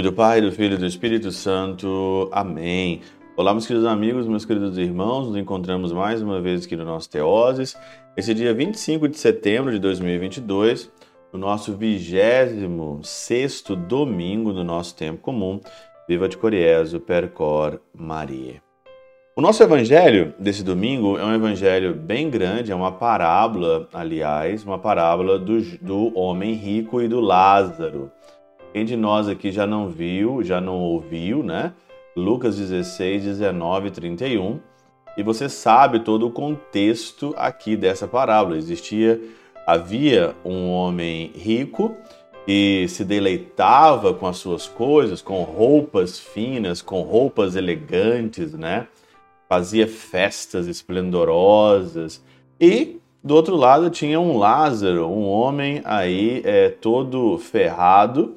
nome do Pai, do Filho e do Espírito Santo. Amém. Olá, meus queridos amigos, meus queridos irmãos, nos encontramos mais uma vez aqui no nosso Teoses. Esse dia 25 de setembro de 2022, no nosso 26 domingo do nosso tempo comum. Viva de Coriezo, Percor Maria. O nosso evangelho desse domingo é um evangelho bem grande, é uma parábola, aliás, uma parábola do, do homem rico e do Lázaro. Quem de nós aqui já não viu, já não ouviu, né? Lucas 16, 19 31. E você sabe todo o contexto aqui dessa parábola. Existia, havia um homem rico que se deleitava com as suas coisas, com roupas finas, com roupas elegantes, né? Fazia festas esplendorosas. E do outro lado tinha um Lázaro, um homem aí é, todo ferrado,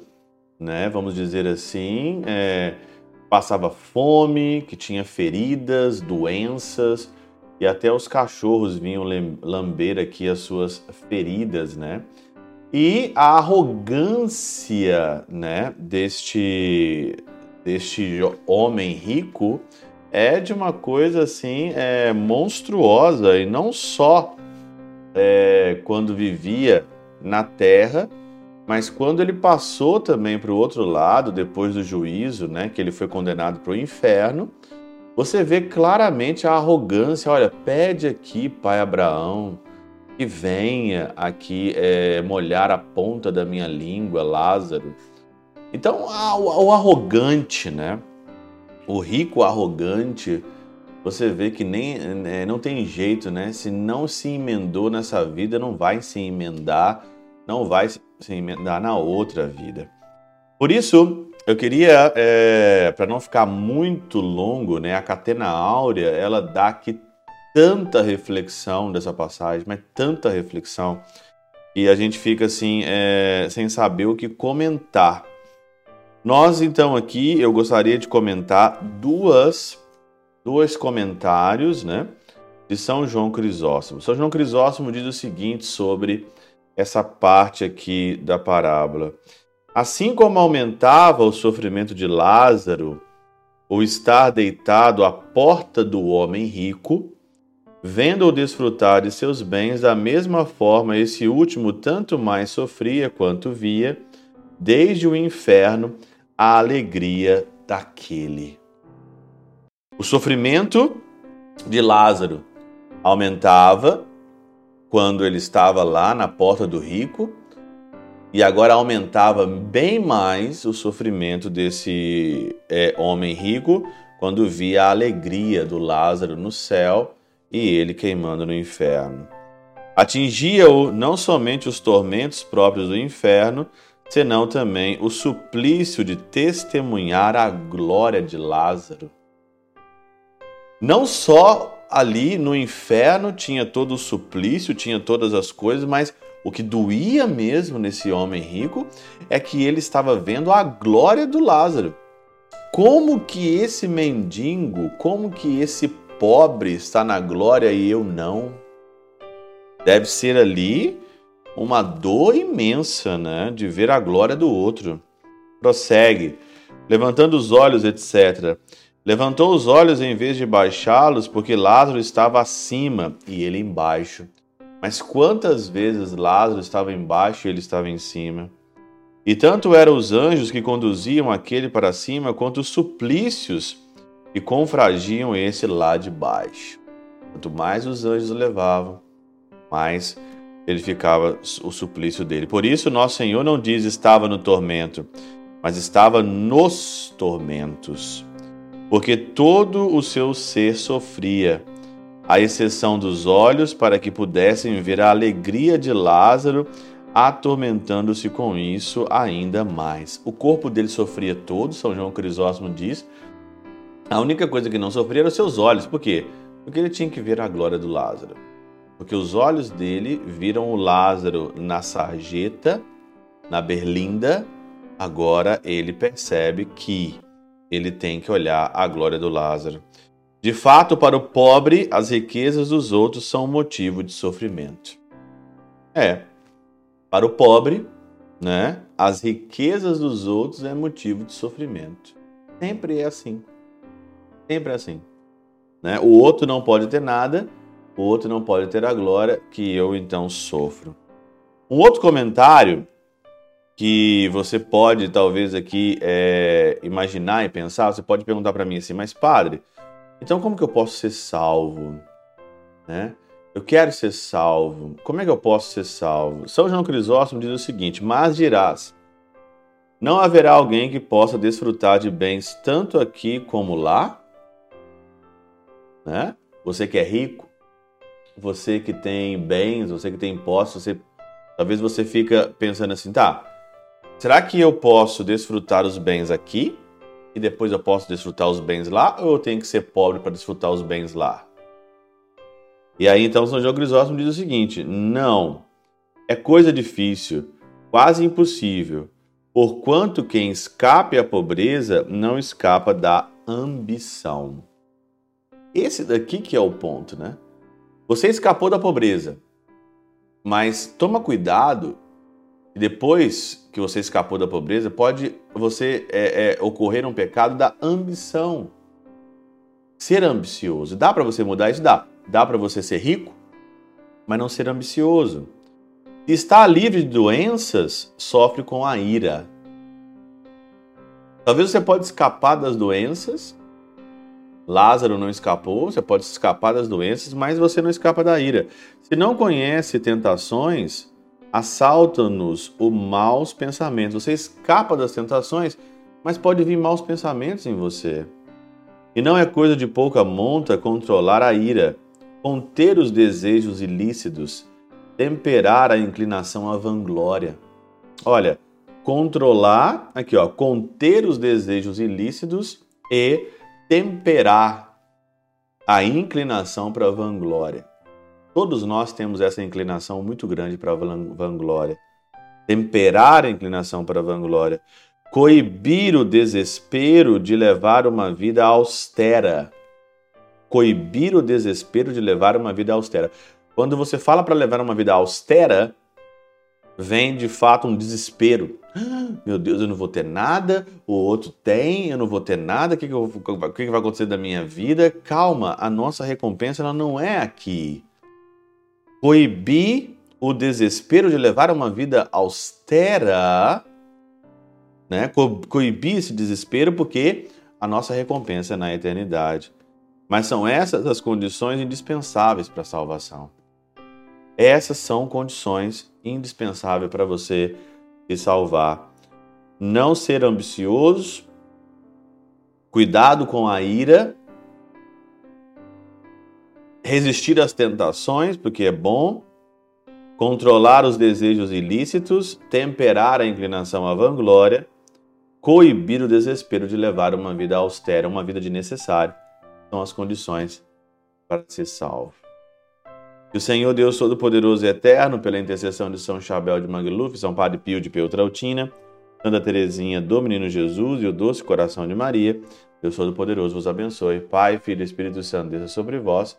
né? Vamos dizer assim, é, passava fome, que tinha feridas, doenças e até os cachorros vinham lamber aqui as suas feridas, né? E a arrogância, né, deste deste homem rico é de uma coisa assim é, monstruosa e não só é, quando vivia na terra, mas quando ele passou também para o outro lado, depois do juízo, né, que ele foi condenado para o inferno, você vê claramente a arrogância. Olha, pede aqui, pai Abraão, que venha aqui é, molhar a ponta da minha língua, Lázaro. Então, o, arrogante, né? O rico arrogante, você vê que nem é, não tem jeito, né? Se não se emendou nessa vida, não vai se emendar não vai se emendar na outra vida. Por isso, eu queria, é, para não ficar muito longo, né, a Catena Áurea, ela dá aqui tanta reflexão dessa passagem, mas tanta reflexão, e a gente fica assim, é, sem saber o que comentar. Nós, então, aqui, eu gostaria de comentar duas, dois comentários, né, de São João Crisóstomo. São João Crisóstomo diz o seguinte sobre essa parte aqui da parábola. Assim como aumentava o sofrimento de Lázaro, o estar deitado à porta do homem rico, vendo-o desfrutar de seus bens, da mesma forma esse último tanto mais sofria quanto via, desde o inferno, a alegria daquele. O sofrimento de Lázaro aumentava quando ele estava lá na porta do rico, e agora aumentava bem mais o sofrimento desse é, homem rico quando via a alegria do Lázaro no céu e ele queimando no inferno. Atingia-o não somente os tormentos próprios do inferno, senão também o suplício de testemunhar a glória de Lázaro. Não só ali no inferno tinha todo o suplício, tinha todas as coisas, mas o que doía mesmo nesse homem rico é que ele estava vendo a glória do Lázaro. Como que esse mendigo, como que esse pobre está na glória e eu não? Deve ser ali uma dor imensa, né, de ver a glória do outro. Prossegue, levantando os olhos, etc. Levantou os olhos em vez de baixá-los, porque Lázaro estava acima e ele embaixo. Mas quantas vezes Lázaro estava embaixo e ele estava em cima? E tanto eram os anjos que conduziam aquele para cima, quanto os suplícios que confragiam esse lá de baixo. Quanto mais os anjos o levavam, mais ele ficava o suplício dele. Por isso, nosso Senhor não diz estava no tormento, mas estava nos tormentos porque todo o seu ser sofria, à exceção dos olhos, para que pudessem ver a alegria de Lázaro, atormentando-se com isso ainda mais. O corpo dele sofria todo, São João Crisóstomo diz. A única coisa que não sofria eram seus olhos. Por quê? Porque ele tinha que ver a glória do Lázaro. Porque os olhos dele viram o Lázaro na sarjeta, na berlinda, agora ele percebe que ele tem que olhar a glória do Lázaro. De fato, para o pobre, as riquezas dos outros são motivo de sofrimento. É, para o pobre, né? As riquezas dos outros é motivo de sofrimento. Sempre é assim. Sempre é assim. Né? O outro não pode ter nada, o outro não pode ter a glória que eu então sofro. Um outro comentário que você pode talvez aqui é, imaginar e pensar, você pode perguntar para mim assim, mas padre, então como que eu posso ser salvo? Né? Eu quero ser salvo. Como é que eu posso ser salvo? São João Crisóstomo diz o seguinte: Mas dirás, não haverá alguém que possa desfrutar de bens tanto aqui como lá? Né? Você que é rico, você que tem bens, você que tem impostos, você talvez você fica pensando assim, tá? Será que eu posso desfrutar os bens aqui e depois eu posso desfrutar os bens lá ou eu tenho que ser pobre para desfrutar os bens lá? E aí então São João Crisóstomo diz o seguinte: não, é coisa difícil, quase impossível, porquanto quem escape à pobreza não escapa da ambição. Esse daqui que é o ponto, né? Você escapou da pobreza, mas toma cuidado. Depois que você escapou da pobreza, pode você é, é, ocorrer um pecado da ambição. Ser ambicioso. Dá para você mudar isso? Dá. Dá para você ser rico, mas não ser ambicioso. Estar livre de doenças sofre com a ira. Talvez você pode escapar das doenças. Lázaro não escapou, você pode escapar das doenças, mas você não escapa da ira. Se não conhece tentações, assaltam-nos os maus pensamentos. Você escapa das tentações, mas pode vir maus pensamentos em você. E não é coisa de pouca monta controlar a ira conter os desejos ilícitos, temperar a inclinação à vanglória. Olha, controlar, aqui ó, conter os desejos ilícitos e temperar a inclinação para a vanglória. Todos nós temos essa inclinação muito grande para a vanglória. Temperar a inclinação para a vanglória. Coibir o desespero de levar uma vida austera coibir o desespero de levar uma vida austera. Quando você fala para levar uma vida austera, vem de fato um desespero. meu Deus, eu não vou ter nada, o outro tem, eu não vou ter nada, o que, que, eu, o que, que vai acontecer da minha vida? Calma, a nossa recompensa ela não é aqui. Coibir o desespero de levar uma vida austera, né? Co coibir esse desespero porque a nossa recompensa é na eternidade. Mas são essas as condições indispensáveis para a salvação. Essas são condições indispensáveis para você se salvar. Não ser ambicioso, cuidado com a ira, resistir às tentações, porque é bom, controlar os desejos ilícitos, temperar a inclinação à vanglória, coibir o desespero de levar uma vida austera, uma vida de necessário são as condições para ser salvo. Que o Senhor Deus Todo-Poderoso e Eterno, pela intercessão de São Chabel de Mangluf, São Padre Pio de Peutrautina, Santa Teresinha do Menino Jesus e o Doce Coração de Maria, Deus Todo-Poderoso vos abençoe. Pai, Filho e Espírito Santo, desça sobre vós